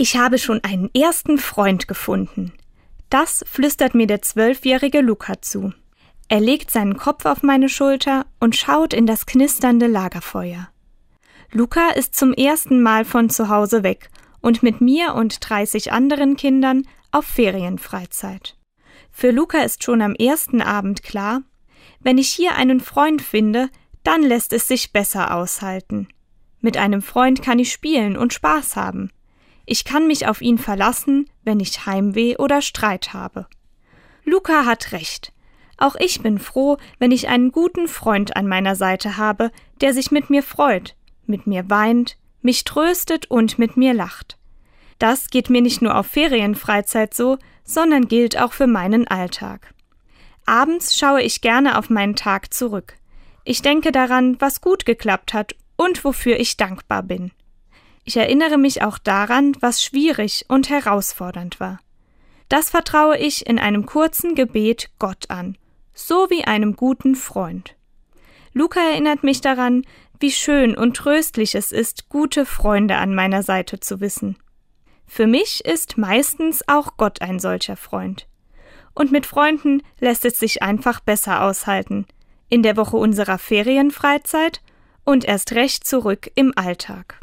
Ich habe schon einen ersten Freund gefunden. Das flüstert mir der zwölfjährige Luca zu. Er legt seinen Kopf auf meine Schulter und schaut in das knisternde Lagerfeuer. Luca ist zum ersten Mal von zu Hause weg und mit mir und 30 anderen Kindern auf Ferienfreizeit. Für Luca ist schon am ersten Abend klar, wenn ich hier einen Freund finde, dann lässt es sich besser aushalten. Mit einem Freund kann ich spielen und Spaß haben. Ich kann mich auf ihn verlassen, wenn ich Heimweh oder Streit habe. Luca hat recht. Auch ich bin froh, wenn ich einen guten Freund an meiner Seite habe, der sich mit mir freut, mit mir weint, mich tröstet und mit mir lacht. Das geht mir nicht nur auf Ferienfreizeit so, sondern gilt auch für meinen Alltag. Abends schaue ich gerne auf meinen Tag zurück. Ich denke daran, was gut geklappt hat und wofür ich dankbar bin. Ich erinnere mich auch daran, was schwierig und herausfordernd war. Das vertraue ich in einem kurzen Gebet Gott an, so wie einem guten Freund. Luca erinnert mich daran, wie schön und tröstlich es ist, gute Freunde an meiner Seite zu wissen. Für mich ist meistens auch Gott ein solcher Freund. Und mit Freunden lässt es sich einfach besser aushalten, in der Woche unserer Ferienfreizeit und erst recht zurück im Alltag.